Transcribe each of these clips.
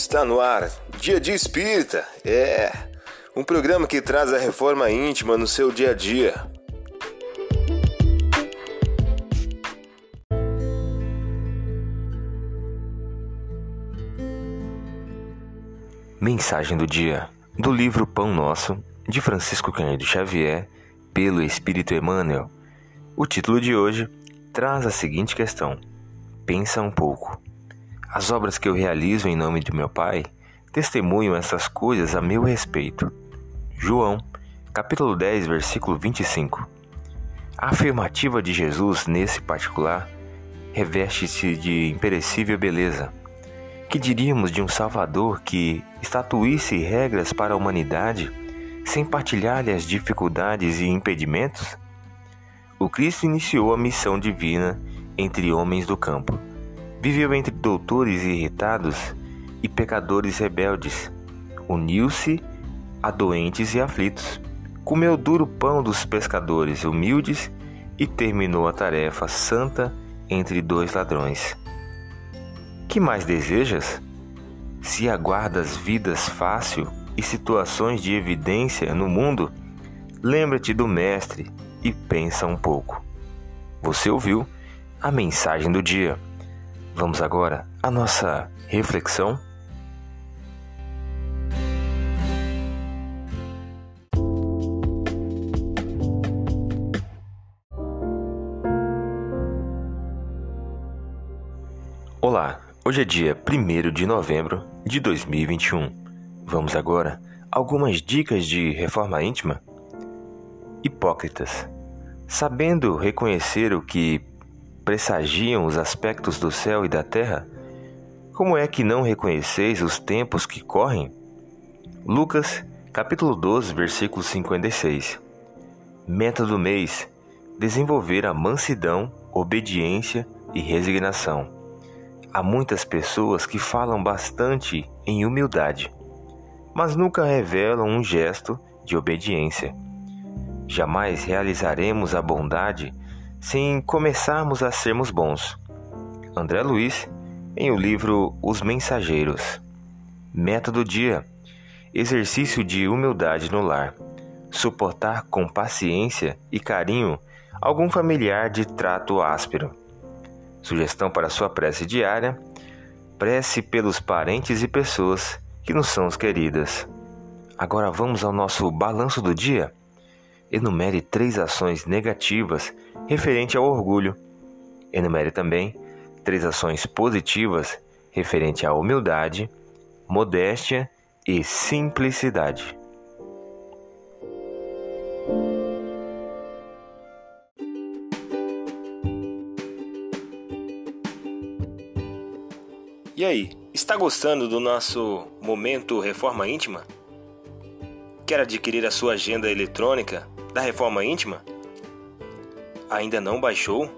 Está no ar, Dia de Espírita. É um programa que traz a reforma íntima no seu dia a dia. Mensagem do dia do livro Pão Nosso, de Francisco Cândido Xavier, pelo Espírito Emmanuel. O título de hoje traz a seguinte questão: Pensa um pouco. As obras que eu realizo em nome de meu Pai testemunham essas coisas a meu respeito. João, capítulo 10, versículo 25. A afirmativa de Jesus nesse particular reveste-se de imperecível beleza. Que diríamos de um Salvador que estatuísse regras para a humanidade sem partilhar-lhe as dificuldades e impedimentos? O Cristo iniciou a missão divina entre homens do campo Viveu entre doutores irritados e pecadores rebeldes. Uniu-se a doentes e aflitos. Comeu duro pão dos pescadores humildes e terminou a tarefa santa entre dois ladrões. Que mais desejas? Se aguardas vidas fácil e situações de evidência no mundo, lembra-te do Mestre e pensa um pouco. Você ouviu a mensagem do dia. Vamos agora à nossa reflexão. Olá, hoje é dia 1 de novembro de 2021. Vamos agora a algumas dicas de reforma íntima? Hipócritas. Sabendo reconhecer o que pressagiam os aspectos do céu e da terra? Como é que não reconheceis os tempos que correm? Lucas, capítulo 12, versículo 56. Meta do mês: desenvolver a mansidão, obediência e resignação. Há muitas pessoas que falam bastante em humildade, mas nunca revelam um gesto de obediência. Jamais realizaremos a bondade sem começarmos a sermos bons. André Luiz, em o livro Os Mensageiros. Método dia: exercício de humildade no lar. Suportar com paciência e carinho algum familiar de trato áspero. Sugestão para sua prece diária: prece pelos parentes e pessoas que nos são queridas. Agora vamos ao nosso balanço do dia. Enumere três ações negativas referente ao orgulho. Enumere também três ações positivas referente à humildade, modéstia e simplicidade. E aí, está gostando do nosso momento Reforma Íntima? Quer adquirir a sua agenda eletrônica da Reforma Íntima? Ainda não baixou?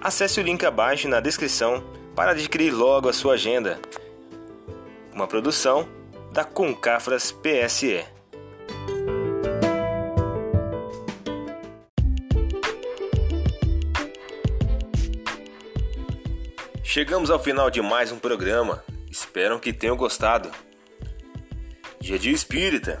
Acesse o link abaixo na descrição para adquirir logo a sua agenda. Uma produção da Concafras PSE. Chegamos ao final de mais um programa. Espero que tenham gostado. Dia de Espírita,